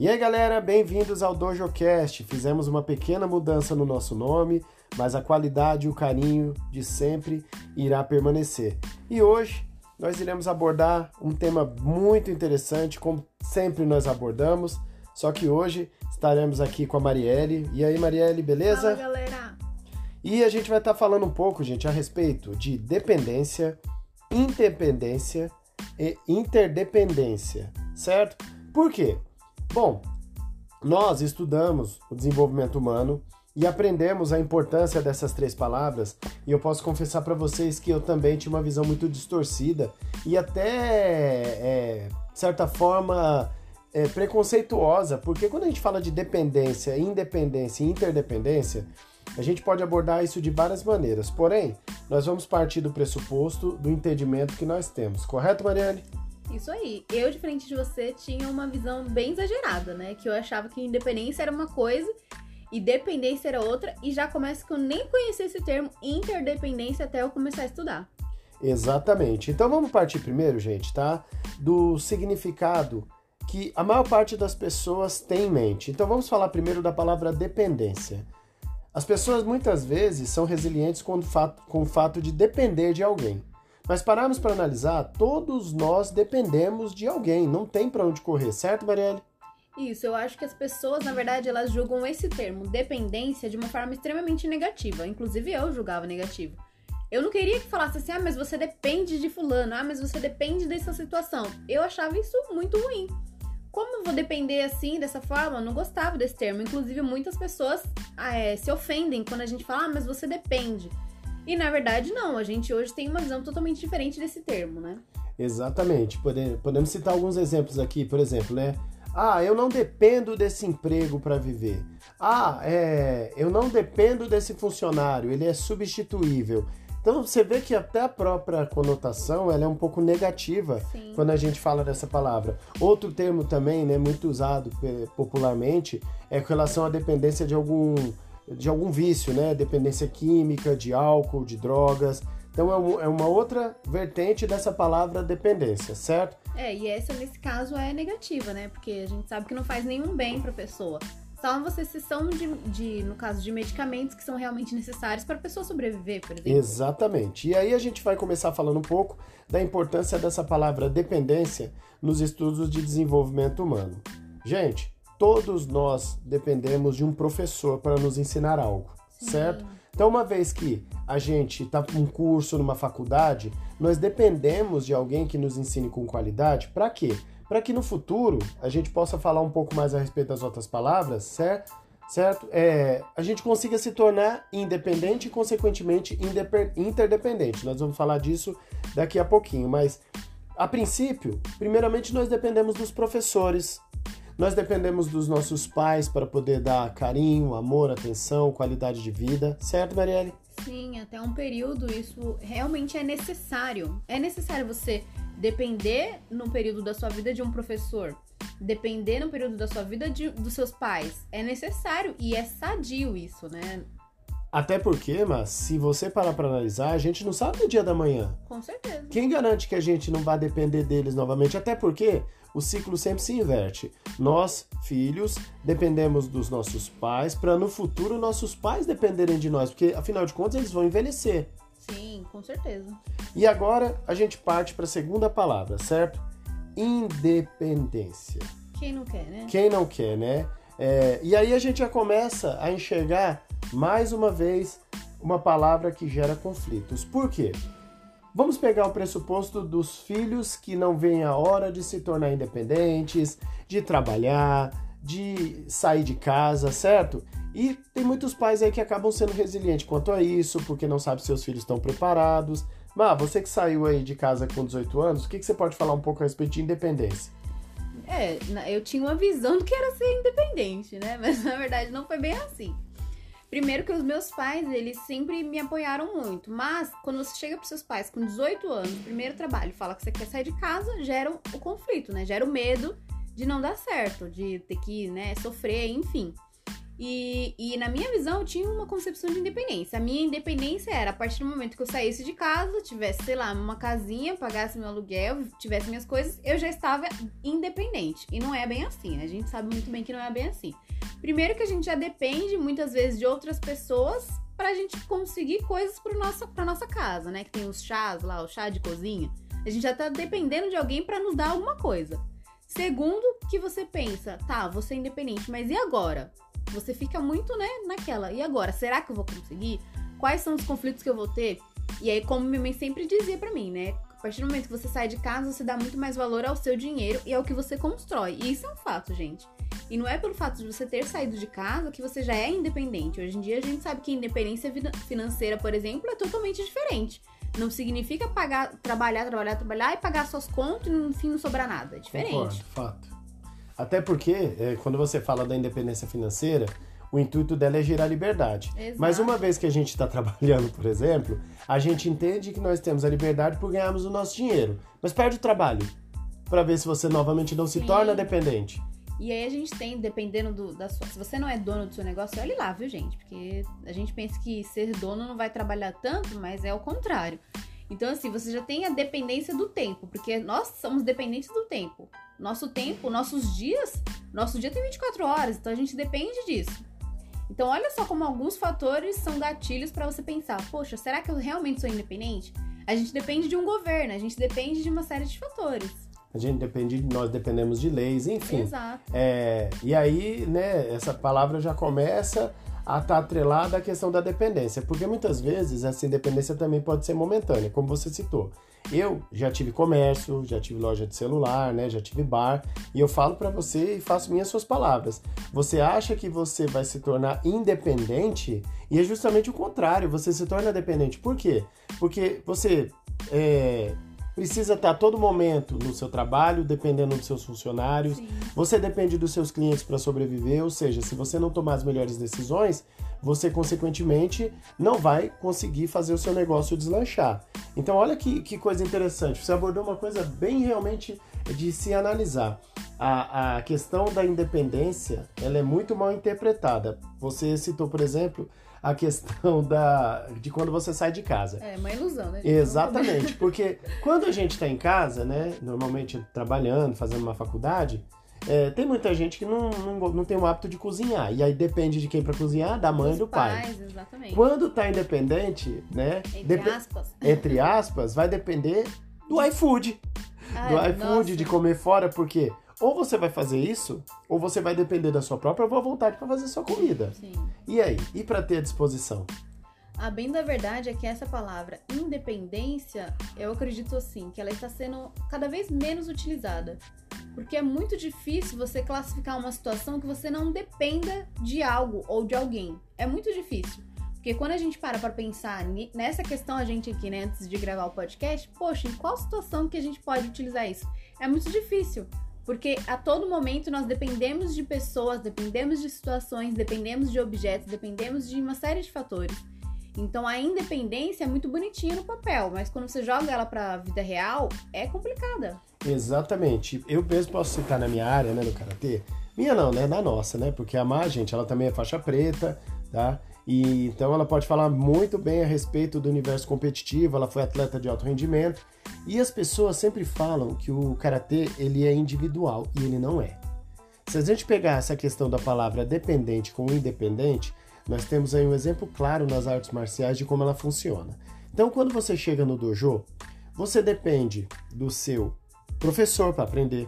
E aí galera, bem-vindos ao DojoCast. Fizemos uma pequena mudança no nosso nome, mas a qualidade e o carinho de sempre irá permanecer. E hoje nós iremos abordar um tema muito interessante, como sempre nós abordamos, só que hoje estaremos aqui com a Marielle. E aí, Marielle, beleza? Fala galera! E a gente vai estar falando um pouco, gente, a respeito de dependência, independência e interdependência, certo? Por quê? Bom, nós estudamos o desenvolvimento humano e aprendemos a importância dessas três palavras, e eu posso confessar para vocês que eu também tinha uma visão muito distorcida e até, é, certa forma, é, preconceituosa, porque quando a gente fala de dependência, independência e interdependência, a gente pode abordar isso de várias maneiras. Porém, nós vamos partir do pressuposto do entendimento que nós temos, correto, Mariane? Isso aí. Eu, diferente de você, tinha uma visão bem exagerada, né? Que eu achava que independência era uma coisa e dependência era outra. E já começa que eu nem conhecia esse termo interdependência até eu começar a estudar. Exatamente. Então vamos partir primeiro, gente, tá? Do significado que a maior parte das pessoas tem em mente. Então vamos falar primeiro da palavra dependência. As pessoas muitas vezes são resilientes com o fato, com o fato de depender de alguém. Mas pararmos para analisar, todos nós dependemos de alguém, não tem para onde correr, certo, Marielle? Isso, eu acho que as pessoas, na verdade, elas julgam esse termo, dependência, de uma forma extremamente negativa. Inclusive eu julgava negativo. Eu não queria que falasse assim, ah, mas você depende de fulano, ah, mas você depende dessa situação. Eu achava isso muito ruim. Como eu vou depender assim, dessa forma? Eu não gostava desse termo. Inclusive, muitas pessoas ah, é, se ofendem quando a gente fala, ah, mas você depende. E na verdade, não. A gente hoje tem uma visão totalmente diferente desse termo, né? Exatamente. Podemos citar alguns exemplos aqui, por exemplo, né? Ah, eu não dependo desse emprego para viver. Ah, é, eu não dependo desse funcionário, ele é substituível. Então você vê que até a própria conotação ela é um pouco negativa Sim. quando a gente fala dessa palavra. Outro termo também, né, muito usado popularmente, é com relação à dependência de algum de algum vício, né? Dependência química, de álcool, de drogas. Então é, é uma outra vertente dessa palavra dependência, certo? É, e essa nesse caso é negativa, né? Porque a gente sabe que não faz nenhum bem para a pessoa. Só você são de, de, no caso de medicamentos que são realmente necessários para a pessoa sobreviver, por exemplo. Exatamente. E aí a gente vai começar falando um pouco da importância dessa palavra dependência nos estudos de desenvolvimento humano. Gente, todos nós dependemos de um professor para nos ensinar algo, Sim. certo? Então, uma vez que a gente está com um curso numa faculdade, nós dependemos de alguém que nos ensine com qualidade. Para quê? Para que no futuro a gente possa falar um pouco mais a respeito das outras palavras, certo? Certo? É, a gente consiga se tornar independente e, consequentemente, interdependente. Nós vamos falar disso daqui a pouquinho, mas a princípio, primeiramente, nós dependemos dos professores, nós dependemos dos nossos pais para poder dar carinho, amor, atenção, qualidade de vida, certo, Marielle? Sim, até um período isso realmente é necessário. É necessário você depender no período da sua vida de um professor, depender no período da sua vida de, dos seus pais. É necessário e é sadio isso, né? Até porque, mas se você parar para analisar, a gente não sabe do dia da manhã. Com certeza. Quem garante que a gente não vai depender deles novamente? Até porque o ciclo sempre se inverte. Nós, filhos, dependemos dos nossos pais para no futuro nossos pais dependerem de nós, porque afinal de contas eles vão envelhecer. Sim, com certeza. E agora a gente parte para a segunda palavra, certo? Independência. Quem não quer, né? Quem não quer, né? É, e aí a gente já começa a enxergar mais uma vez uma palavra que gera conflitos. Por quê? Vamos pegar o pressuposto dos filhos que não veem a hora de se tornar independentes, de trabalhar, de sair de casa, certo? E tem muitos pais aí que acabam sendo resilientes quanto a isso, porque não sabe se seus filhos estão preparados. Mas você que saiu aí de casa com 18 anos, o que, que você pode falar um pouco a respeito de independência? É, eu tinha uma visão do que era ser independente, né? Mas na verdade não foi bem assim. Primeiro que os meus pais, eles sempre me apoiaram muito, mas quando você chega para seus pais com 18 anos, primeiro trabalho, fala que você quer sair de casa, gera o conflito, né? Gera o medo de não dar certo, de ter que, né, sofrer, enfim. E, e na minha visão, eu tinha uma concepção de independência. A minha independência era a partir do momento que eu saísse de casa, tivesse, sei lá, uma casinha, pagasse meu aluguel, tivesse minhas coisas, eu já estava independente. E não é bem assim. A gente sabe muito bem que não é bem assim. Primeiro que a gente já depende muitas vezes de outras pessoas pra gente conseguir coisas pro nossa, nossa casa, né? Que tem os chás lá, o chá de cozinha. A gente já tá dependendo de alguém para nos dar alguma coisa. Segundo, que você pensa, tá, você é independente, mas e agora? Você fica muito, né, naquela. E agora, será que eu vou conseguir? Quais são os conflitos que eu vou ter? E aí, como minha mãe sempre dizia para mim, né? A partir do momento que você sai de casa, você dá muito mais valor ao seu dinheiro e ao que você constrói. E isso é um fato, gente. E não é pelo fato de você ter saído de casa que você já é independente. Hoje em dia a gente sabe que independência financeira, por exemplo, é totalmente diferente. Não significa pagar, trabalhar, trabalhar, trabalhar e pagar suas contas e no fim não sobrar nada. É diferente. Concordo, fato. Até porque, é, quando você fala da independência financeira, o intuito dela é gerar liberdade. Exato. Mas uma vez que a gente está trabalhando, por exemplo, a gente entende que nós temos a liberdade por ganharmos o nosso dinheiro. Mas perde o trabalho para ver se você novamente não se Sim. torna dependente. E aí a gente tem, dependendo do, da sua. Se você não é dono do seu negócio, olhe lá, viu, gente? Porque a gente pensa que ser dono não vai trabalhar tanto, mas é o contrário. Então, assim, você já tem a dependência do tempo, porque nós somos dependentes do tempo. Nosso tempo, nossos dias, nosso dia tem 24 horas, então a gente depende disso. Então, olha só como alguns fatores são gatilhos para você pensar: poxa, será que eu realmente sou independente? A gente depende de um governo, a gente depende de uma série de fatores. A gente depende, nós dependemos de leis, enfim. Exato. É, e aí, né, essa palavra já começa a estar atrelada à questão da dependência, porque muitas vezes essa independência também pode ser momentânea, como você citou. Eu já tive comércio, já tive loja de celular, né, já tive bar, e eu falo para você e faço minhas suas palavras. Você acha que você vai se tornar independente e é justamente o contrário, você se torna dependente. Por quê? Porque você é, precisa estar a todo momento no seu trabalho, dependendo dos seus funcionários. Sim. Você depende dos seus clientes para sobreviver, ou seja, se você não tomar as melhores decisões, você consequentemente não vai conseguir fazer o seu negócio deslanchar. Então, olha que, que coisa interessante. Você abordou uma coisa bem realmente de se analisar. A, a questão da independência ela é muito mal interpretada. Você citou, por exemplo, a questão da, de quando você sai de casa. É uma ilusão, né? gente? Exatamente, porque quando a gente está em casa, né, normalmente trabalhando, fazendo uma faculdade, é, tem muita gente que não, não, não tem o hábito de cozinhar. E aí depende de quem para cozinhar, da mãe e do pai. pais, exatamente. Quando tá independente, né, Entre depe- aspas. entre aspas, vai depender do iFood. Ah, Do nossa. iFood, de comer fora, porque ou você vai fazer isso, ou você vai depender da sua própria boa vontade para fazer sua comida. Sim. E aí? E para ter à disposição? A bem da verdade é que essa palavra independência, eu acredito assim, que ela está sendo cada vez menos utilizada. Porque é muito difícil você classificar uma situação que você não dependa de algo ou de alguém. É muito difícil. Porque quando a gente para pra pensar nessa questão, a gente aqui, né, antes de gravar o podcast, poxa, em qual situação que a gente pode utilizar isso? É muito difícil. Porque a todo momento nós dependemos de pessoas, dependemos de situações, dependemos de objetos, dependemos de uma série de fatores. Então a independência é muito bonitinha no papel, mas quando você joga ela pra vida real, é complicada. Exatamente. Eu mesmo posso citar na minha área, né, no karatê. Minha não, né, na nossa, né? Porque a Má, gente, ela também é faixa preta, tá? E então ela pode falar muito bem a respeito do universo competitivo, ela foi atleta de alto rendimento, e as pessoas sempre falam que o karatê ele é individual e ele não é. Se a gente pegar essa questão da palavra dependente com independente, nós temos aí um exemplo claro nas artes marciais de como ela funciona. Então, quando você chega no dojo, você depende do seu professor para aprender.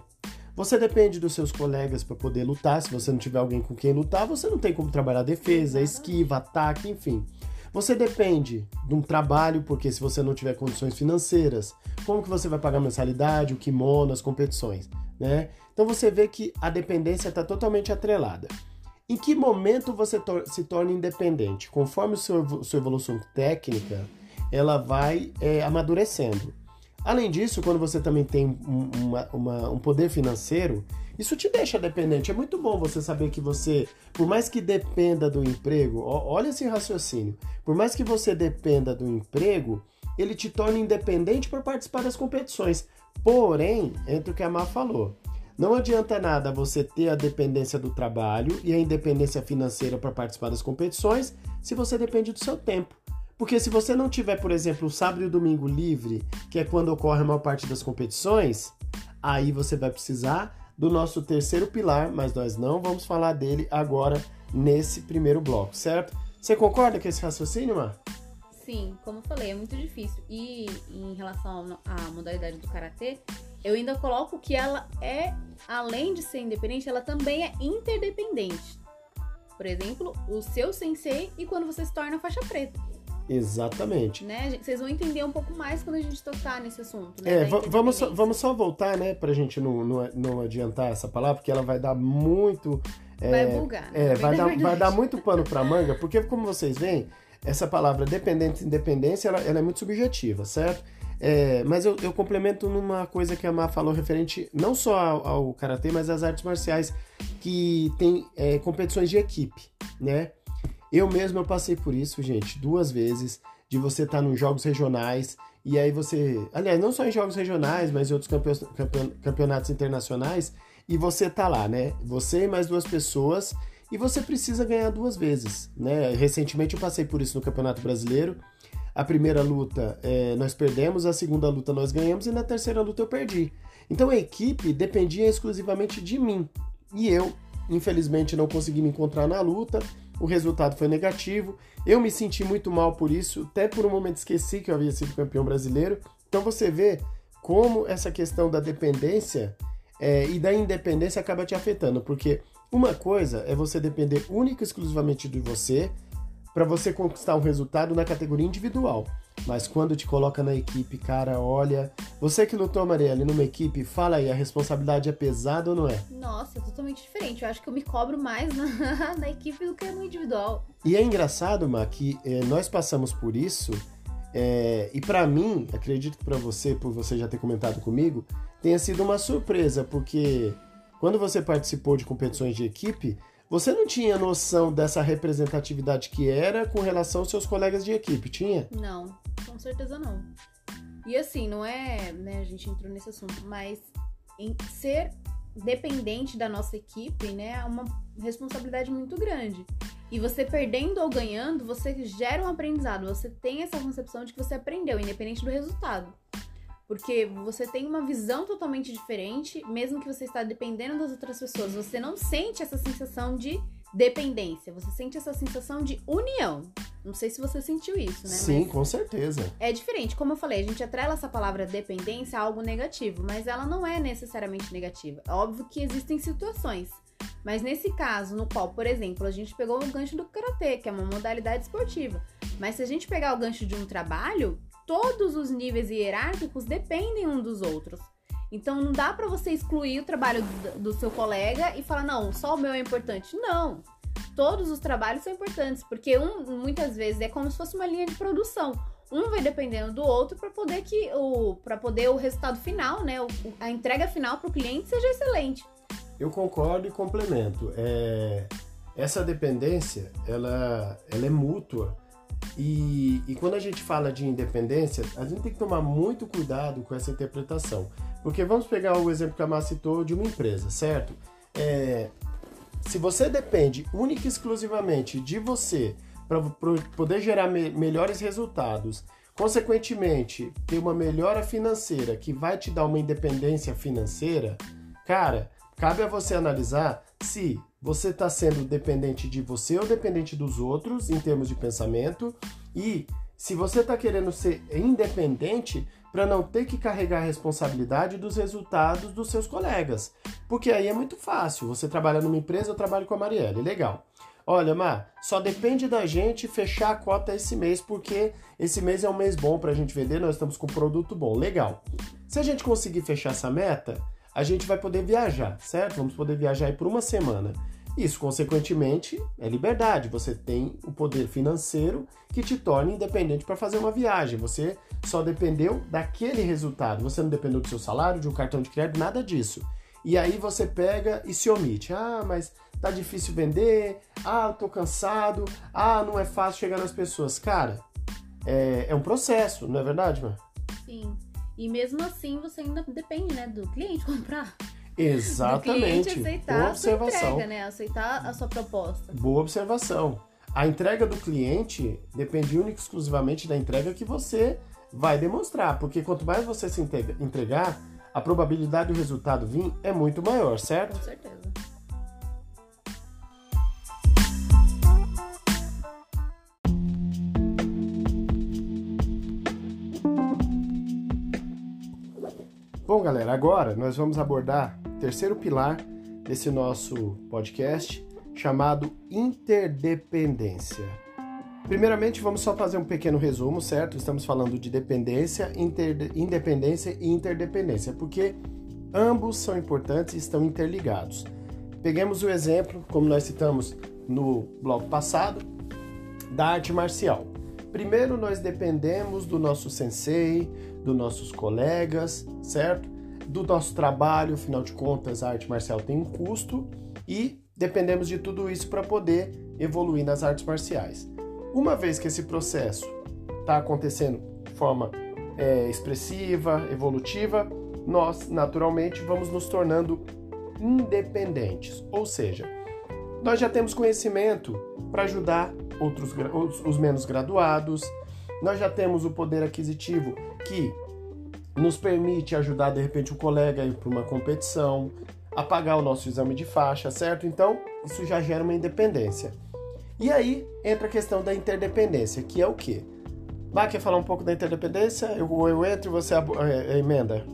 Você depende dos seus colegas para poder lutar. Se você não tiver alguém com quem lutar, você não tem como trabalhar defesa, esquiva, ataque, enfim. Você depende de um trabalho, porque se você não tiver condições financeiras, como que você vai pagar mensalidade, o kimono, as competições, né? Então você vê que a dependência está totalmente atrelada. Em que momento você tor- se torna independente? Conforme o seu evo- sua evolução técnica, ela vai é, amadurecendo. Além disso, quando você também tem um, uma- uma- um poder financeiro, isso te deixa dependente. É muito bom você saber que você, por mais que dependa do emprego, ó- olha esse raciocínio, por mais que você dependa do emprego, ele te torna independente por participar das competições. Porém, entre o que a Má falou, Não adianta nada você ter a dependência do trabalho e a independência financeira para participar das competições se você depende do seu tempo. Porque se você não tiver, por exemplo, o sábado e o domingo livre, que é quando ocorre a maior parte das competições, aí você vai precisar do nosso terceiro pilar, mas nós não vamos falar dele agora nesse primeiro bloco, certo? Você concorda com esse raciocínio, Mar? Sim, como eu falei, é muito difícil. E em relação à modalidade do karatê, eu ainda coloco que ela é, além de ser independente, ela também é interdependente. Por exemplo, o seu sensei e quando você se torna faixa preta. Exatamente. Né? Vocês vão entender um pouco mais quando a gente tocar nesse assunto. Né? É, vamos só, vamos só voltar, né, pra gente não, não, não adiantar essa palavra, porque ela vai dar muito. Vai é, bugar. Né? É, vai dar, vai dar muito pano pra manga, porque como vocês veem, essa palavra dependente e independência, ela, ela é muito subjetiva, certo? É, mas eu, eu, complemento numa coisa que a Má falou referente não só ao, ao karatê, mas às artes marciais que tem é, competições de equipe, né? Eu mesmo eu passei por isso, gente, duas vezes, de você estar tá nos jogos regionais e aí você, aliás, não só em jogos regionais, mas em outros campeonatos internacionais, e você tá lá, né? Você e mais duas pessoas, e você precisa ganhar duas vezes, né? Recentemente eu passei por isso no Campeonato Brasileiro a primeira luta é, nós perdemos, a segunda luta nós ganhamos e na terceira luta eu perdi. Então a equipe dependia exclusivamente de mim. E eu, infelizmente, não consegui me encontrar na luta, o resultado foi negativo. Eu me senti muito mal por isso, até por um momento esqueci que eu havia sido campeão brasileiro. Então você vê como essa questão da dependência é, e da independência acaba te afetando, porque uma coisa é você depender única e exclusivamente de você, para você conquistar um resultado na categoria individual. Mas quando te coloca na equipe, cara, olha. Você que lutou, Marielle, numa equipe, fala aí, a responsabilidade é pesada ou não é? Nossa, é totalmente diferente. Eu acho que eu me cobro mais na, na equipe do que no individual. E é engraçado, Ma, que é, nós passamos por isso. É, e para mim, acredito que para você, por você já ter comentado comigo, tenha sido uma surpresa, porque quando você participou de competições de equipe, você não tinha noção dessa representatividade que era com relação aos seus colegas de equipe, tinha? Não, com certeza não. E assim, não é, né, a gente entrou nesse assunto, mas em ser dependente da nossa equipe, né, é uma responsabilidade muito grande. E você perdendo ou ganhando, você gera um aprendizado, você tem essa concepção de que você aprendeu, independente do resultado. Porque você tem uma visão totalmente diferente, mesmo que você está dependendo das outras pessoas. Você não sente essa sensação de dependência, você sente essa sensação de união. Não sei se você sentiu isso, né? Sim, mas com certeza. É diferente. Como eu falei, a gente atrela essa palavra dependência a algo negativo, mas ela não é necessariamente negativa. É óbvio que existem situações. Mas nesse caso, no qual, por exemplo, a gente pegou o gancho do karatê, que é uma modalidade esportiva. Mas se a gente pegar o gancho de um trabalho, todos os níveis hierárquicos dependem um dos outros. Então não dá para você excluir o trabalho do, seu colega e falar, não, só o meu é importante. Não. Todos os trabalhos são importantes, porque um muitas vezes é como se fosse uma linha de produção. Um vai dependendo do outro para poder que o para poder o resultado final, né, a entrega final para o cliente seja excelente. Eu concordo e complemento. É, essa dependência, ela, ela é mútua e, e, quando a gente fala de independência, a gente tem que tomar muito cuidado com essa interpretação. Porque vamos pegar o exemplo que a Má citou de uma empresa, certo? É, se você depende única e exclusivamente de você para poder gerar me melhores resultados, consequentemente ter uma melhora financeira que vai te dar uma independência financeira, cara, cabe a você analisar se você está sendo dependente de você ou dependente dos outros em termos de pensamento e se você está querendo ser independente para não ter que carregar a responsabilidade dos resultados dos seus colegas. Porque aí é muito fácil. Você trabalha numa empresa, eu trabalho com a Marielle, legal. Olha, Mar, só depende da gente fechar a cota esse mês, porque esse mês é um mês bom para a gente vender, nós estamos com um produto bom, legal. Se a gente conseguir fechar essa meta, a gente vai poder viajar, certo? Vamos poder viajar aí por uma semana. Isso, consequentemente, é liberdade. Você tem o poder financeiro que te torna independente para fazer uma viagem. Você só dependeu daquele resultado. Você não dependeu do seu salário, de um cartão de crédito, nada disso. E aí você pega e se omite. Ah, mas tá difícil vender. Ah, tô cansado. Ah, não é fácil chegar nas pessoas. Cara, é, é um processo, não é verdade, mano? Sim. E mesmo assim você ainda depende, né, do cliente comprar. Exatamente. Do aceitar Boa a sua observação. entrega, né? Aceitar a sua proposta. Boa observação. A entrega do cliente depende única e exclusivamente da entrega que você vai demonstrar, porque quanto mais você se entregar, a probabilidade do resultado vir é muito maior, certo? Com certeza. Agora nós vamos abordar o terceiro pilar desse nosso podcast, chamado interdependência. Primeiramente, vamos só fazer um pequeno resumo, certo? Estamos falando de dependência, independência e interdependência, porque ambos são importantes e estão interligados. Peguemos o exemplo, como nós citamos no bloco passado, da arte marcial. Primeiro, nós dependemos do nosso sensei, dos nossos colegas, certo? Do nosso trabalho, afinal de contas, a arte marcial tem um custo e dependemos de tudo isso para poder evoluir nas artes marciais. Uma vez que esse processo está acontecendo de forma é, expressiva, evolutiva, nós naturalmente vamos nos tornando independentes, ou seja, nós já temos conhecimento para ajudar outros os, os menos graduados, nós já temos o poder aquisitivo que nos permite ajudar de repente um colega a ir para uma competição, a pagar o nosso exame de faixa, certo? Então, isso já gera uma independência. E aí entra a questão da interdependência, que é o quê? Vai quer falar um pouco da interdependência? Eu, eu entro e você é, é, emenda.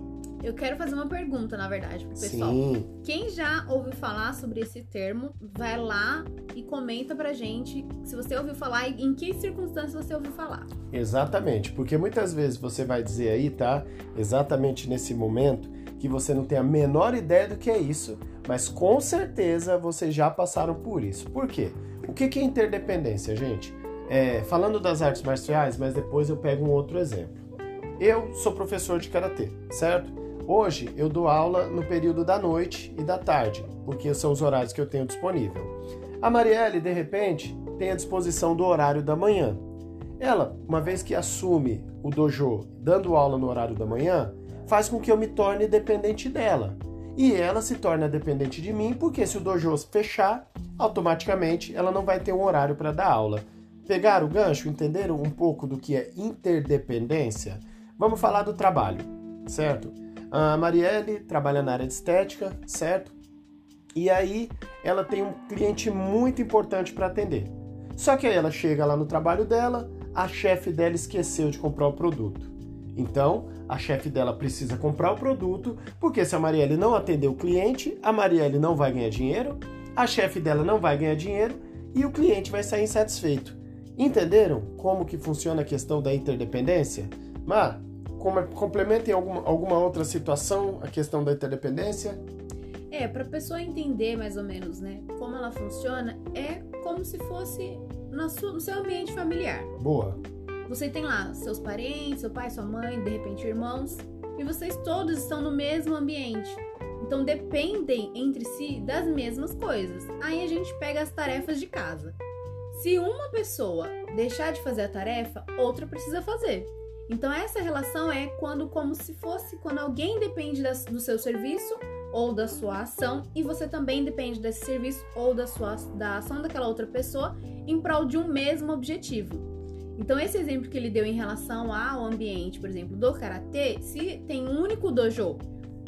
Eu quero fazer uma pergunta, na verdade, pro pessoal. Sim. Quem já ouviu falar sobre esse termo, vai lá e comenta pra gente se você ouviu falar e em que circunstâncias você ouviu falar. Exatamente, porque muitas vezes você vai dizer aí, tá? Exatamente nesse momento que você não tem a menor ideia do que é isso, mas com certeza vocês já passaram por isso. Por quê? O que é interdependência, gente? É, falando das artes marciais, mas depois eu pego um outro exemplo. Eu sou professor de karatê, certo? Hoje eu dou aula no período da noite e da tarde, porque são os horários que eu tenho disponível. A Marielle, de repente, tem a disposição do horário da manhã. Ela, uma vez que assume o dojo dando aula no horário da manhã, faz com que eu me torne dependente dela. E ela se torna dependente de mim, porque se o dojo fechar, automaticamente ela não vai ter um horário para dar aula. Pegaram o gancho? Entenderam um pouco do que é interdependência? Vamos falar do trabalho, certo? A Marielle trabalha na área de estética, certo? E aí ela tem um cliente muito importante para atender. Só que aí ela chega lá no trabalho dela, a chefe dela esqueceu de comprar o produto. Então, a chefe dela precisa comprar o produto, porque se a Marielle não atender o cliente, a Marielle não vai ganhar dinheiro, a chefe dela não vai ganhar dinheiro e o cliente vai sair insatisfeito. Entenderam como que funciona a questão da interdependência? Mas complementem alguma, alguma outra situação a questão da interdependência? É, para a pessoa entender mais ou menos, né, como ela funciona, é como se fosse no seu ambiente familiar. Boa. Você tem lá seus parentes, seu pai, sua mãe, de repente irmãos, e vocês todos estão no mesmo ambiente. Então dependem entre si das mesmas coisas. Aí a gente pega as tarefas de casa. Se uma pessoa deixar de fazer a tarefa, outra precisa fazer. Então essa relação é quando como se fosse quando alguém depende das, do seu serviço ou da sua ação e você também depende desse serviço ou da sua da ação daquela outra pessoa em prol de um mesmo objetivo. Então esse exemplo que ele deu em relação ao ambiente, por exemplo, do karatê, se tem um único dojo,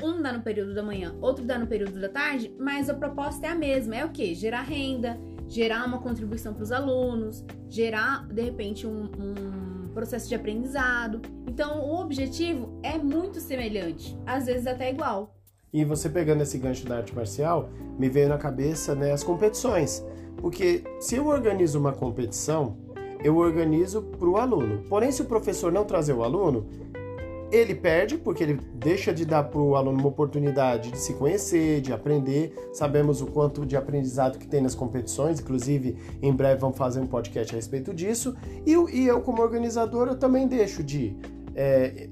um dá no período da manhã, outro dá no período da tarde, mas a proposta é a mesma, é o que? Gerar renda, gerar uma contribuição para os alunos, gerar de repente um, um processo de aprendizado. Então, o objetivo é muito semelhante, às vezes até igual. E você pegando esse gancho da arte marcial, me veio na cabeça né, as competições. Porque se eu organizo uma competição, eu organizo para o aluno. Porém, se o professor não trazer o aluno, ele perde porque ele deixa de dar para o aluno uma oportunidade de se conhecer, de aprender. Sabemos o quanto de aprendizado que tem nas competições, inclusive em breve vamos fazer um podcast a respeito disso. E, e eu, como organizador, eu também deixo de é,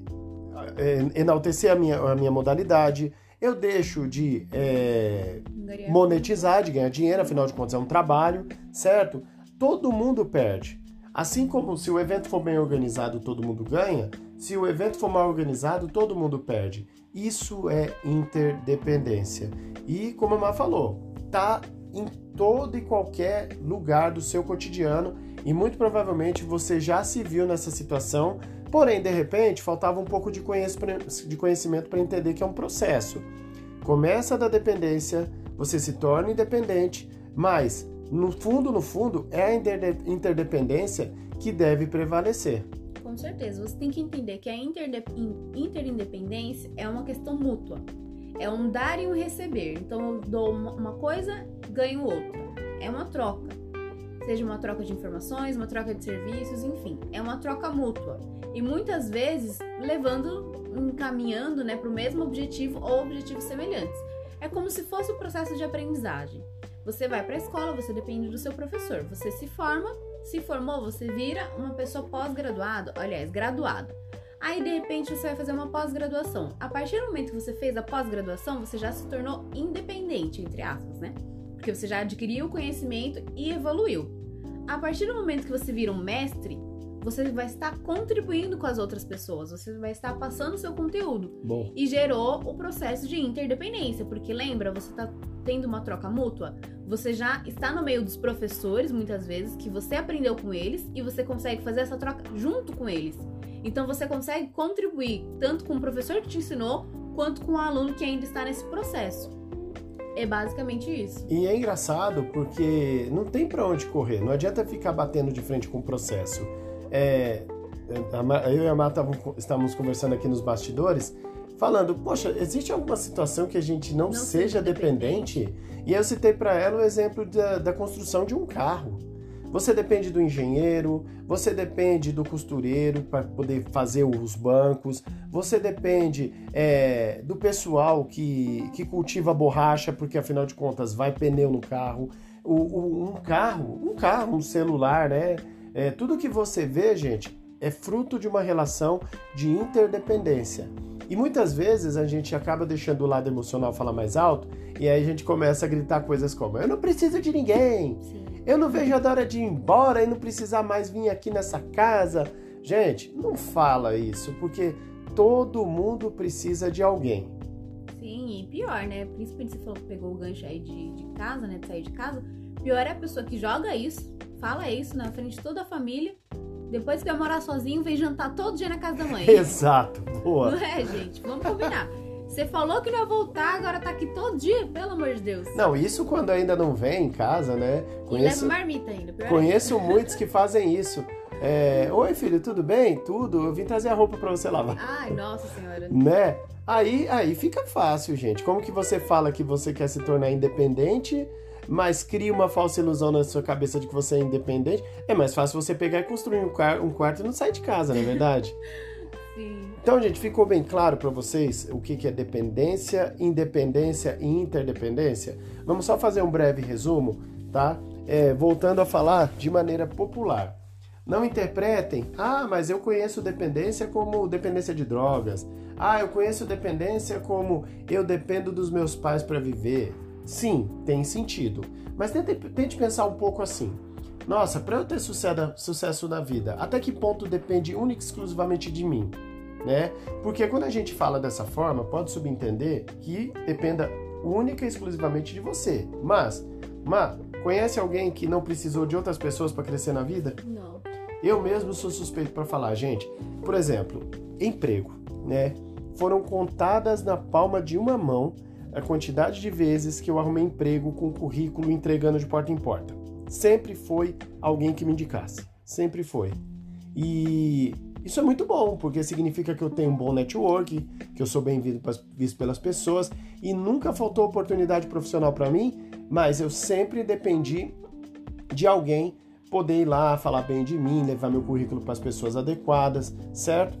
é, enaltecer a minha, a minha modalidade, eu deixo de é, monetizar, de ganhar dinheiro, afinal de contas é um trabalho, certo? Todo mundo perde. Assim como se o evento for bem organizado, todo mundo ganha, Se o evento for mal organizado, todo mundo perde. Isso é interdependência. E como a Má falou, tá em todo e qualquer lugar do seu cotidiano e muito provavelmente você já se viu nessa situação, porém de repente faltava um pouco de conhecimento para entender que é um processo. Começa da dependência, você se torna independente, mas no fundo, no fundo, é a interdependência que deve prevalecer. Com certeza, você tem que entender que a interindependência é uma questão mútua. É um dar e um receber. Então eu dou uma coisa, ganho outra. É uma troca. Seja uma troca de informações, uma troca de serviços, enfim, é uma troca mútua. E muitas vezes levando, encaminhando né, para o mesmo objetivo ou objetivos semelhantes. É como se fosse o processo de aprendizagem. Você vai para a escola, você depende do seu professor. Você se forma, se formou, você vira uma pessoa pós-graduada, aliás, graduada. Aí de repente você vai fazer uma pós-graduação. A partir do momento que você fez a pós-graduação, você já se tornou independente, entre aspas, né? Porque você já adquiriu o conhecimento e evoluiu. A partir do momento que você vira um mestre, você vai estar contribuindo com as outras pessoas, você vai estar passando o seu conteúdo. Bom. E gerou o processo de interdependência, porque lembra, você está tendo uma troca mútua, você já está no meio dos professores, muitas vezes, que você aprendeu com eles e você consegue fazer essa troca junto com eles. Então você consegue contribuir tanto com o professor que te ensinou, quanto com o aluno que ainda está nesse processo. É basicamente isso. E é engraçado porque não tem para onde correr, não adianta ficar batendo de frente com o processo. É, eu e a Marta estávamos conversando aqui nos bastidores falando, poxa, existe alguma situação que a gente não, não seja dependente? dependente? E eu citei para ela o exemplo da, da construção de um carro. Você depende do engenheiro, você depende do costureiro para poder fazer os bancos, você depende é, do pessoal que, que cultiva borracha, porque afinal de contas vai pneu no carro. O, o, um carro, um carro, um celular, né? É, tudo que você vê, gente, é fruto de uma relação de interdependência. E muitas vezes a gente acaba deixando o lado emocional falar mais alto e aí a gente começa a gritar coisas como: Eu não preciso de ninguém, Sim. eu não vejo a hora de ir embora e não precisar mais vir aqui nessa casa. Gente, não fala isso, porque todo mundo precisa de alguém. Sim, e pior, né? Principalmente você falou que pegou o gancho aí de, de casa, né? De sair de casa. Pior é a pessoa que joga isso, fala isso na frente de toda a família depois que vai morar sozinho, vem jantar todo dia na casa da mãe. Exato, boa. Não é, gente? Vamos combinar. Você falou que não ia voltar, agora tá aqui todo dia, pelo amor de Deus. Não, isso quando ainda não vem em casa, né? Conheço, e leva marmita ainda. Conheço muitos que fazem isso. É, Oi, filho, tudo bem? Tudo. Eu vim trazer a roupa para você lavar. Ai, nossa senhora. Né? Aí, aí fica fácil, gente. Como que você fala que você quer se tornar independente mas cria uma falsa ilusão na sua cabeça de que você é independente, é mais fácil você pegar e construir um, quarto e não sair de casa, não é verdade? Sim. Então, gente, ficou bem claro para vocês o que é dependência, independência e interdependência? Vamos só fazer um breve resumo, tá? É, voltando a falar de maneira popular. Não interpretem, ah, mas eu conheço dependência como dependência de drogas. Ah, eu conheço dependência como eu dependo dos meus pais para viver. Sim, tem sentido. Mas tente, tente pensar um pouco assim. Nossa, para eu ter sucesso, sucesso na vida, até que ponto depende única e exclusivamente de mim? Né? Porque quando a gente fala dessa forma, pode subentender que dependa única e exclusivamente de você. Mas, Má, conhece alguém que não precisou de outras pessoas para crescer na vida? Não. Eu mesmo sou suspeito para falar, gente. Por exemplo, emprego, né? Foram contadas na palma de uma mão a quantidade de vezes que eu arrumei emprego com currículo entregando de porta em porta. Sempre foi alguém que me indicasse. Sempre foi. E isso é muito bom, porque significa que eu tenho um bom network, que eu sou bem visto pelas pessoas e nunca faltou oportunidade profissional para mim, mas eu sempre dependi de alguém poder ir lá falar bem de mim, levar meu currículo para as pessoas adequadas, certo?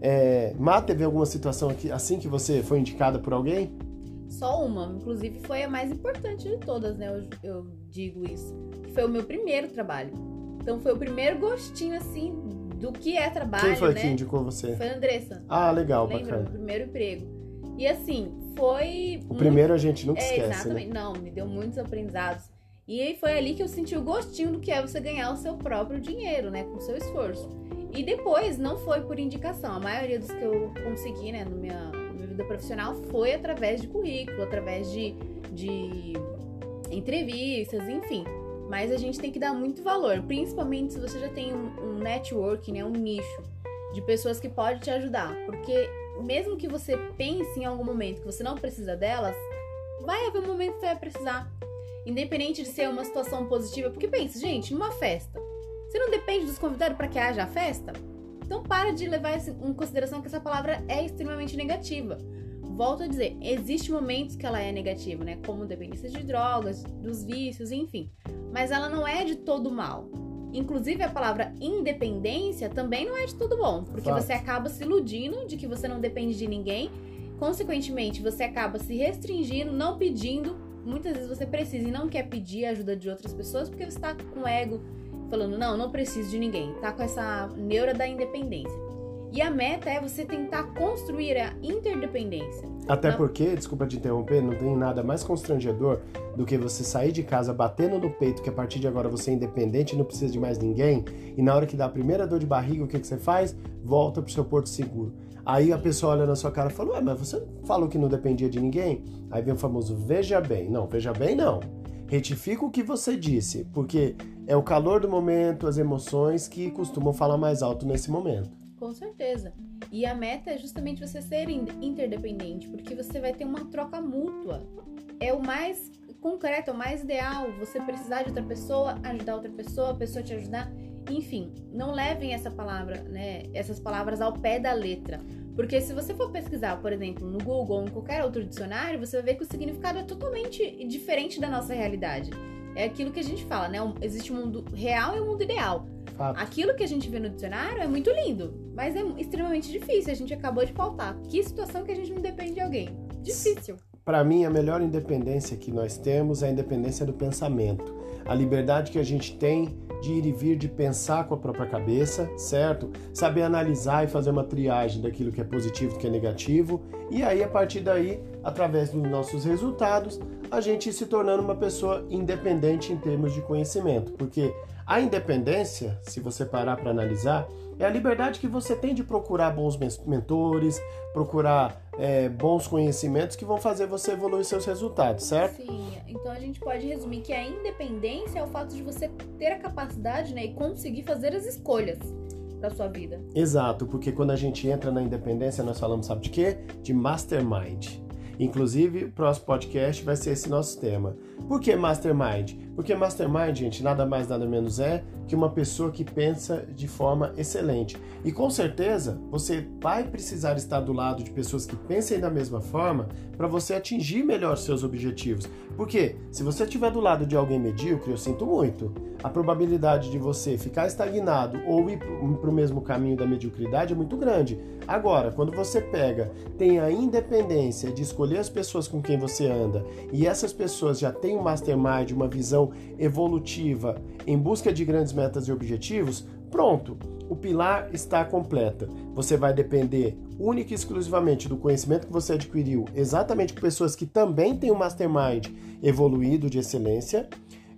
É, Má, teve alguma situação aqui, assim que você foi indicada por alguém? Só uma, inclusive foi a mais importante de todas, né? Eu, eu digo isso. Foi o meu primeiro trabalho. Então foi o primeiro gostinho, assim, do que é trabalho. Quem foi né? que indicou você? Foi a Andressa. Ah, legal, Lembra? bacana. O primeiro emprego. E assim, foi. O muito... primeiro a gente nunca é, esquece. Né? Exatamente. Né? Não, me deu muitos aprendizados. E foi ali que eu senti o gostinho do que é você ganhar o seu próprio dinheiro, né? Com o seu esforço. E depois não foi por indicação. A maioria dos que eu consegui, né, no minha vida profissional foi através de currículo, através de, de entrevistas, enfim. Mas a gente tem que dar muito valor, principalmente se você já tem um, um network, né, um nicho de pessoas que pode te ajudar, porque mesmo que você pense em algum momento que você não precisa delas, vai haver um momento que você vai precisar. Independente de ser uma situação positiva, porque pensa, gente, numa festa, você não depende dos convidados para que haja a festa? Então para de levar em consideração que essa palavra é extremamente negativa. Volto a dizer, existem momentos que ela é negativa, né? Como dependência de drogas, dos vícios, enfim. Mas ela não é de todo mal. Inclusive, a palavra independência também não é de todo bom, porque Fato. você acaba se iludindo de que você não depende de ninguém. Consequentemente, você acaba se restringindo, não pedindo. Muitas vezes você precisa e não quer pedir a ajuda de outras pessoas porque você está com ego falando, não, não preciso de ninguém. Tá com essa neura da independência. E a meta é você tentar construir a interdependência. Até não... porque, desculpa te interromper, não tem nada mais constrangedor do que você sair de casa batendo no peito que a partir de agora você é independente e não precisa de mais ninguém, e na hora que dá a primeira dor de barriga, o que, que você faz? Volta pro seu porto seguro. Aí a pessoa olha na sua cara e fala, ué, mas você falou que não dependia de ninguém? Aí vem o famoso veja bem. Não, veja bem não. Retifica o que você disse, porque é o calor do momento, as emoções que costumam falar mais alto nesse momento. Com certeza. E a meta é justamente você ser interdependente, porque você vai ter uma troca mútua. É o mais concreto, é o mais ideal. Você precisar de outra pessoa, ajudar outra pessoa, a pessoa te ajudar. Enfim, não levem essa palavra, né, essas palavras ao pé da letra. Porque se você for pesquisar, por exemplo, no Google ou em qualquer outro dicionário, você vai ver que o significado é totalmente diferente da nossa realidade. É aquilo que a gente fala, né? Existe um mundo real e um mundo ideal. Fato. Aquilo que a gente vê no dicionário é muito lindo, mas é extremamente difícil. A gente acabou de faltar. Que situação que a gente não depende de alguém? Difícil. Para mim, a melhor independência que nós temos é a independência do pensamento. A liberdade que a gente tem de ir e vir, de pensar com a própria cabeça, certo? Saber analisar e fazer uma triagem daquilo que é positivo e que é negativo. E aí, a partir daí, através dos nossos resultados, a gente se tornando uma pessoa independente em termos de conhecimento. Porque a independência, se você parar para analisar, é a liberdade que você tem de procurar bons mentores, procurar é, bons conhecimentos que vão fazer você evoluir seus resultados, certo? Sim, então a gente pode resumir que a independência é o fato de você ter a capacidade né, e conseguir fazer as escolhas da sua vida. Exato, porque quando a gente entra na independência, nós falamos, sabe de quê? De mastermind. Inclusive, o próximo podcast vai ser esse nosso tema. Por que Mastermind? Porque Mastermind, gente, nada mais nada menos é que uma pessoa que pensa de forma excelente. E com certeza você vai precisar estar do lado de pessoas que pensem da mesma forma para você atingir melhor seus objetivos. Porque se você estiver do lado de alguém medíocre, eu sinto muito. A probabilidade de você ficar estagnado ou ir para o mesmo caminho da mediocridade é muito grande. Agora, quando você pega, tem a independência de escolher as pessoas com quem você anda e essas pessoas já têm um mastermind, uma visão evolutiva em busca de grandes metas e objetivos, pronto, o pilar está completa. Você vai depender única e exclusivamente do conhecimento que você adquiriu, exatamente com pessoas que também têm um mastermind evoluído de excelência.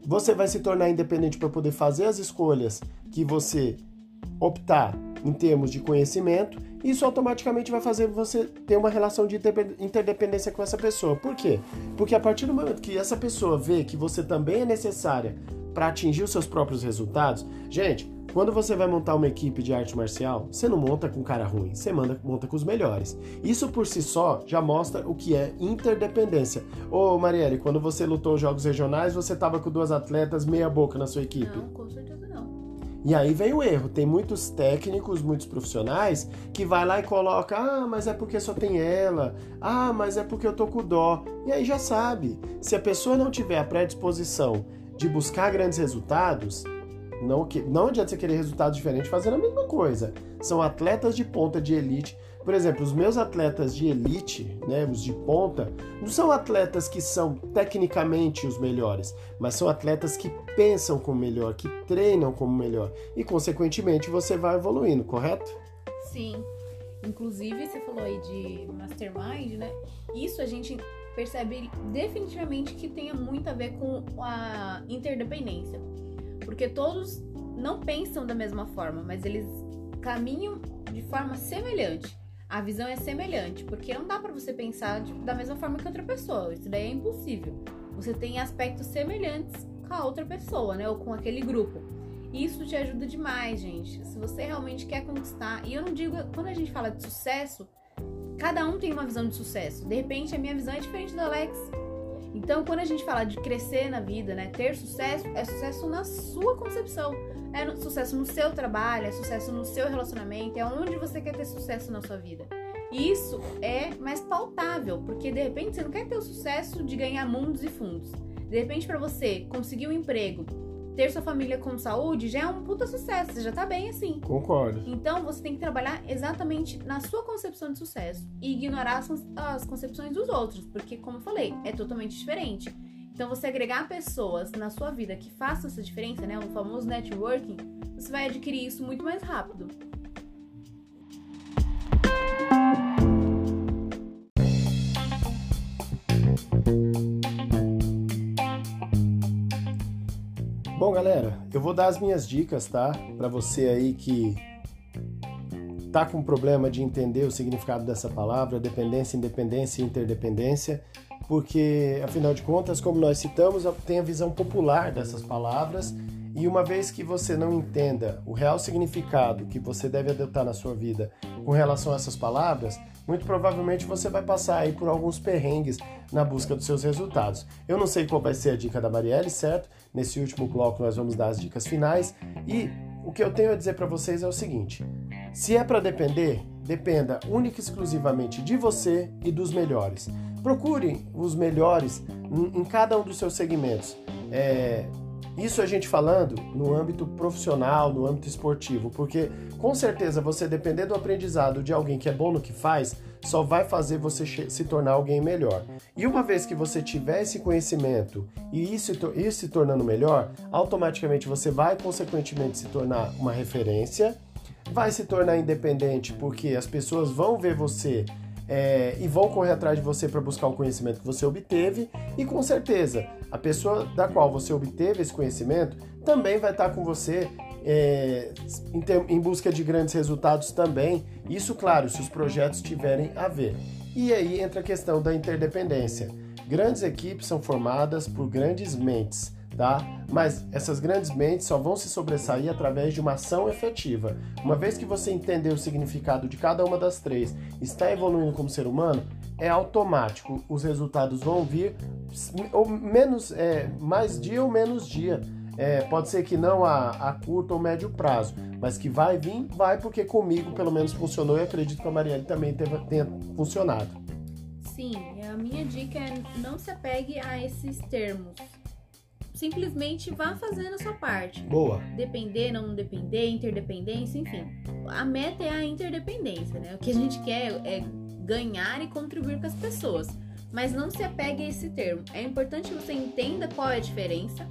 Você vai se tornar independente para poder fazer as escolhas que você optar em termos de conhecimento, isso automaticamente vai fazer você ter uma relação de interdependência com essa pessoa. Por quê? Porque a partir do momento que essa pessoa vê que você também é necessária para atingir os seus próprios resultados, gente, quando você vai montar uma equipe de arte marcial, você não monta com cara ruim, você manda, monta com os melhores. Isso por si só já mostra o que é interdependência. Ô Marielle, quando você lutou os jogos regionais, você tava com duas atletas meia boca na sua equipe? Não, com certeza. E aí vem o erro. Tem muitos técnicos, muitos profissionais que vai lá e coloca: "Ah, mas é porque só tem ela. Ah, mas é porque eu tô com dó". E aí já sabe. Se a pessoa não tiver a predisposição de buscar grandes resultados, não, que, não adianta você querer resultados diferentes fazendo a mesma coisa. São atletas de ponta de elite. Por exemplo, os meus atletas de elite, né, os de ponta, não são atletas que são tecnicamente os melhores, mas são atletas que pensam como melhor, que treinam como melhor. E, consequentemente, você vai evoluindo, correto? Sim. Inclusive, você falou aí de mastermind, né? Isso a gente percebe definitivamente que tenha muito a ver com a interdependência porque todos não pensam da mesma forma, mas eles caminham de forma semelhante. A visão é semelhante, porque não dá para você pensar de, da mesma forma que outra pessoa. Isso daí é impossível. Você tem aspectos semelhantes com a outra pessoa, né? Ou com aquele grupo. E isso te ajuda demais, gente. Se você realmente quer conquistar, e eu não digo, quando a gente fala de sucesso, cada um tem uma visão de sucesso. De repente, a minha visão é diferente do Alex. Então, quando a gente fala de crescer na vida, né, ter sucesso, é sucesso na sua concepção. É sucesso no seu trabalho, é sucesso no seu relacionamento, é onde você quer ter sucesso na sua vida. E isso é mais pautável, porque de repente você não quer ter o sucesso de ganhar mundos e fundos. De repente, para você conseguir um emprego, ter sua família com saúde, já é um puta sucesso, você já tá bem assim. Concordo. Então você tem que trabalhar exatamente na sua concepção de sucesso e ignorar as, as concepções dos outros, porque, como eu falei, é totalmente diferente. Então, você agregar pessoas na sua vida que façam essa diferença, né? O famoso networking, você vai adquirir isso muito mais rápido. Galera, eu vou dar as minhas dicas, tá? Para você aí que tá com problema de entender o significado dessa palavra, dependência, independência e interdependência porque afinal de contas, como nós citamos, tem a visão popular dessas palavras e uma vez que você não entenda o real significado que você deve adotar na sua vida com relação a essas palavras, muito provavelmente você vai passar aí por alguns perrengues na busca dos seus resultados. Eu não sei qual vai ser a dica da Marielle, certo? Nesse último bloco nós vamos dar as dicas finais e o que eu tenho a dizer para vocês é o seguinte: se é para depender, dependa única e exclusivamente de você e dos melhores. Procure os melhores em, cada um dos seus segmentos. É, isso a gente falando no âmbito profissional, no âmbito esportivo, porque com certeza você depender do aprendizado de alguém que é bom no que faz, só vai fazer você se tornar alguém melhor. E uma vez que você tiver esse conhecimento e isso, isso se tornando melhor, automaticamente você vai consequentemente se tornar uma referência vai se tornar independente porque as pessoas vão ver você é, e vão correr atrás de você para buscar o conhecimento que você obteve, e com certeza a pessoa da qual você obteve esse conhecimento também vai estar com você é, em, ter, em busca de grandes resultados também. Isso, claro, se os projetos tiverem a ver. E aí entra a questão da interdependência. Grandes equipes são formadas por grandes mentes tá? Mas essas grandes mentes só vão se sobressair através de uma ação efetiva. Uma vez que você entender o significado de cada uma das três, está evoluindo como ser humano, é automático. Os resultados vão vir ou menos, é, mais dia ou menos dia. É, pode ser que não a, a curto ou médio prazo, mas que vai vir, vai, porque comigo pelo menos funcionou e acredito que a Marielle também teve, tenha funcionado. Sim, a minha dica é não se apegue a esses termos simplesmente vá fazendo a sua parte. Boa. Depender, não depender, interdependência, enfim. A meta é a interdependência, né? O que a gente quer é ganhar e contribuir com as pessoas. Mas não se apegue a esse termo. É importante que você entenda qual é a diferença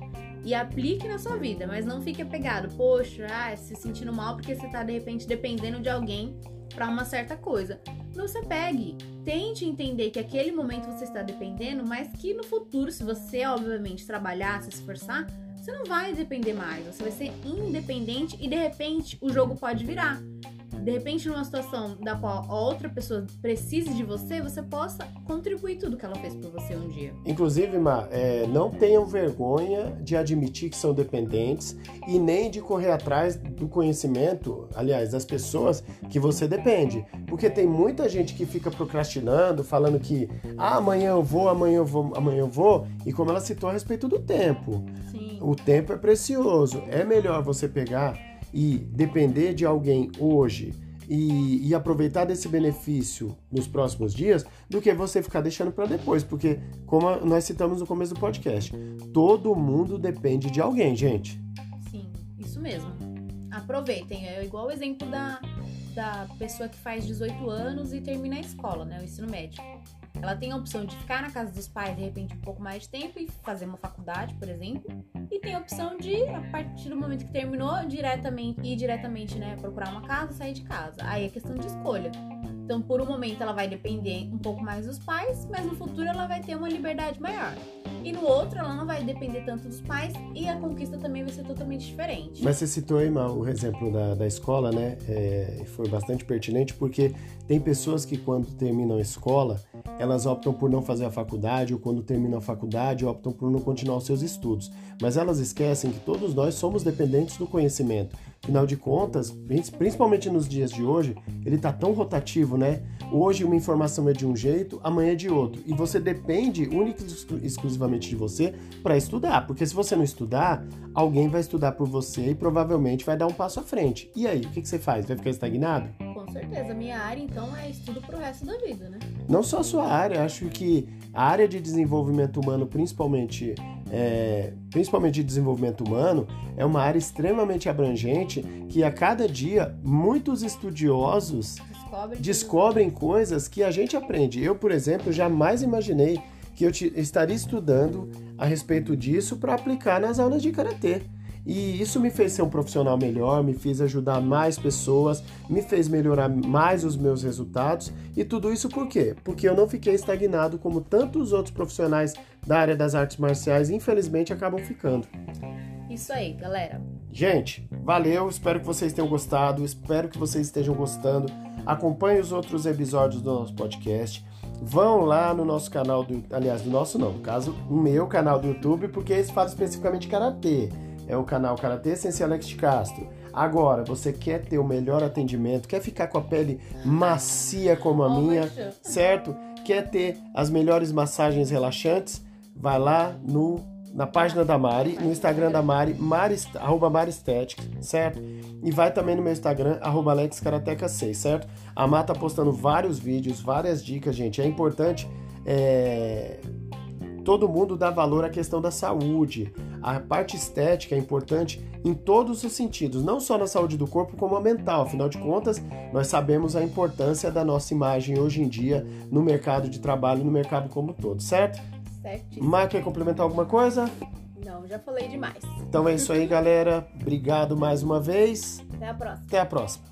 e aplique na sua vida, mas não fique apegado, poxa, ah, se sentindo mal porque você tá de repente dependendo de alguém para uma certa coisa. Não se pegue. Tente entender que aquele momento você está dependendo, mas que no futuro, se você obviamente trabalhar, se esforçar, você não vai depender mais. Você vai ser independente e de repente o jogo pode virar de repente, numa situação da qual a outra pessoa precise de você, você possa contribuir tudo que ela fez por você um dia. Inclusive, Ma, é, não tenham vergonha de admitir que são dependentes e nem de correr atrás do conhecimento, aliás, das pessoas que você depende. Porque tem muita gente que fica procrastinando, falando que ah, amanhã eu vou, amanhã eu vou, amanhã eu vou, e como ela citou a respeito do tempo. Sim. O tempo é precioso. É melhor você pegar e depender de alguém hoje e, e, aproveitar desse benefício nos próximos dias do que você ficar deixando para depois, porque como nós citamos no começo do podcast, todo mundo depende de alguém, gente. Sim, isso mesmo. Aproveitem, é igual o exemplo da, da pessoa que faz 18 anos e termina a escola, né, o ensino médio. Ela tem a opção de ficar na casa dos pais de repente um pouco mais de tempo e fazer uma faculdade, por exemplo, e tem a opção de, a partir do momento que terminou, diretamente ir diretamente, né, procurar uma casa, sair de casa. Aí é questão de escolha. Então, por um momento, ela vai depender um pouco mais dos pais, mas no futuro ela vai ter uma liberdade maior. E no outro, ela não vai depender tanto dos pais e a conquista também vai ser totalmente diferente. Mas você citou aí, o exemplo da, da escola, né? É, foi bastante pertinente porque tem pessoas que, quando terminam a escola, elas optam por não fazer a faculdade, ou quando terminam a faculdade, optam por não continuar os seus estudos. Mas elas esquecem que todos nós somos dependentes do conhecimento. Afinal de contas, principalmente nos dias de hoje, ele está tão rotativo, né? Hoje uma informação é de um jeito, amanhã é de outro. E você depende única e exclusivamente de você para estudar. Porque se você não estudar, alguém vai estudar por você e provavelmente vai dar um passo à frente. E aí, o que, que você faz? Vai ficar estagnado? Com certeza. Minha área, então, é estudo pro resto da vida, né? Não só a sua área, acho que a área de desenvolvimento humano, principalmente, é, principalmente de desenvolvimento humano, é uma área extremamente abrangente que a cada dia muitos estudiosos Descobre descobrem coisas que a gente aprende. Eu, por exemplo, jamais imaginei que eu estaria estudando a respeito disso para aplicar nas aulas de karatê. E isso me fez ser um profissional melhor, me fez ajudar mais pessoas, me fez melhorar mais os meus resultados. E tudo isso por quê? Porque eu não fiquei estagnado como tantos outros profissionais da área das artes marciais, infelizmente, acabam ficando. Isso aí, galera. Gente, valeu, espero que vocês tenham gostado, espero que vocês estejam gostando. Acompanhe os outros episódios do nosso podcast. Vão lá no nosso canal do, aliás, do nosso não, no caso, meu canal do YouTube, porque esse fala especificamente de karatê é o canal Karatê Sensei Alex de Castro. Agora, você quer ter o melhor atendimento, quer ficar com a pele macia como a minha, certo? Quer ter as melhores massagens relaxantes? Vai lá no na página da Mari, no Instagram da Mari, Mari arroba Maristética, certo? E vai também no meu Instagram, arroba AlexKarateca6, certo? A Má tá postando vários vídeos, várias dicas, gente. É importante é, todo mundo dá valor à questão da saúde. A parte estética é importante em todos os sentidos, não só na saúde do corpo, como a mental. Afinal de contas, nós sabemos a importância da nossa imagem hoje em dia no mercado de trabalho, no mercado como todo, certo? Certo. Mar, quer complementar alguma coisa? Não, já falei demais. Então é isso aí, galera. Obrigado mais uma vez. Até a próxima. Até a próxima.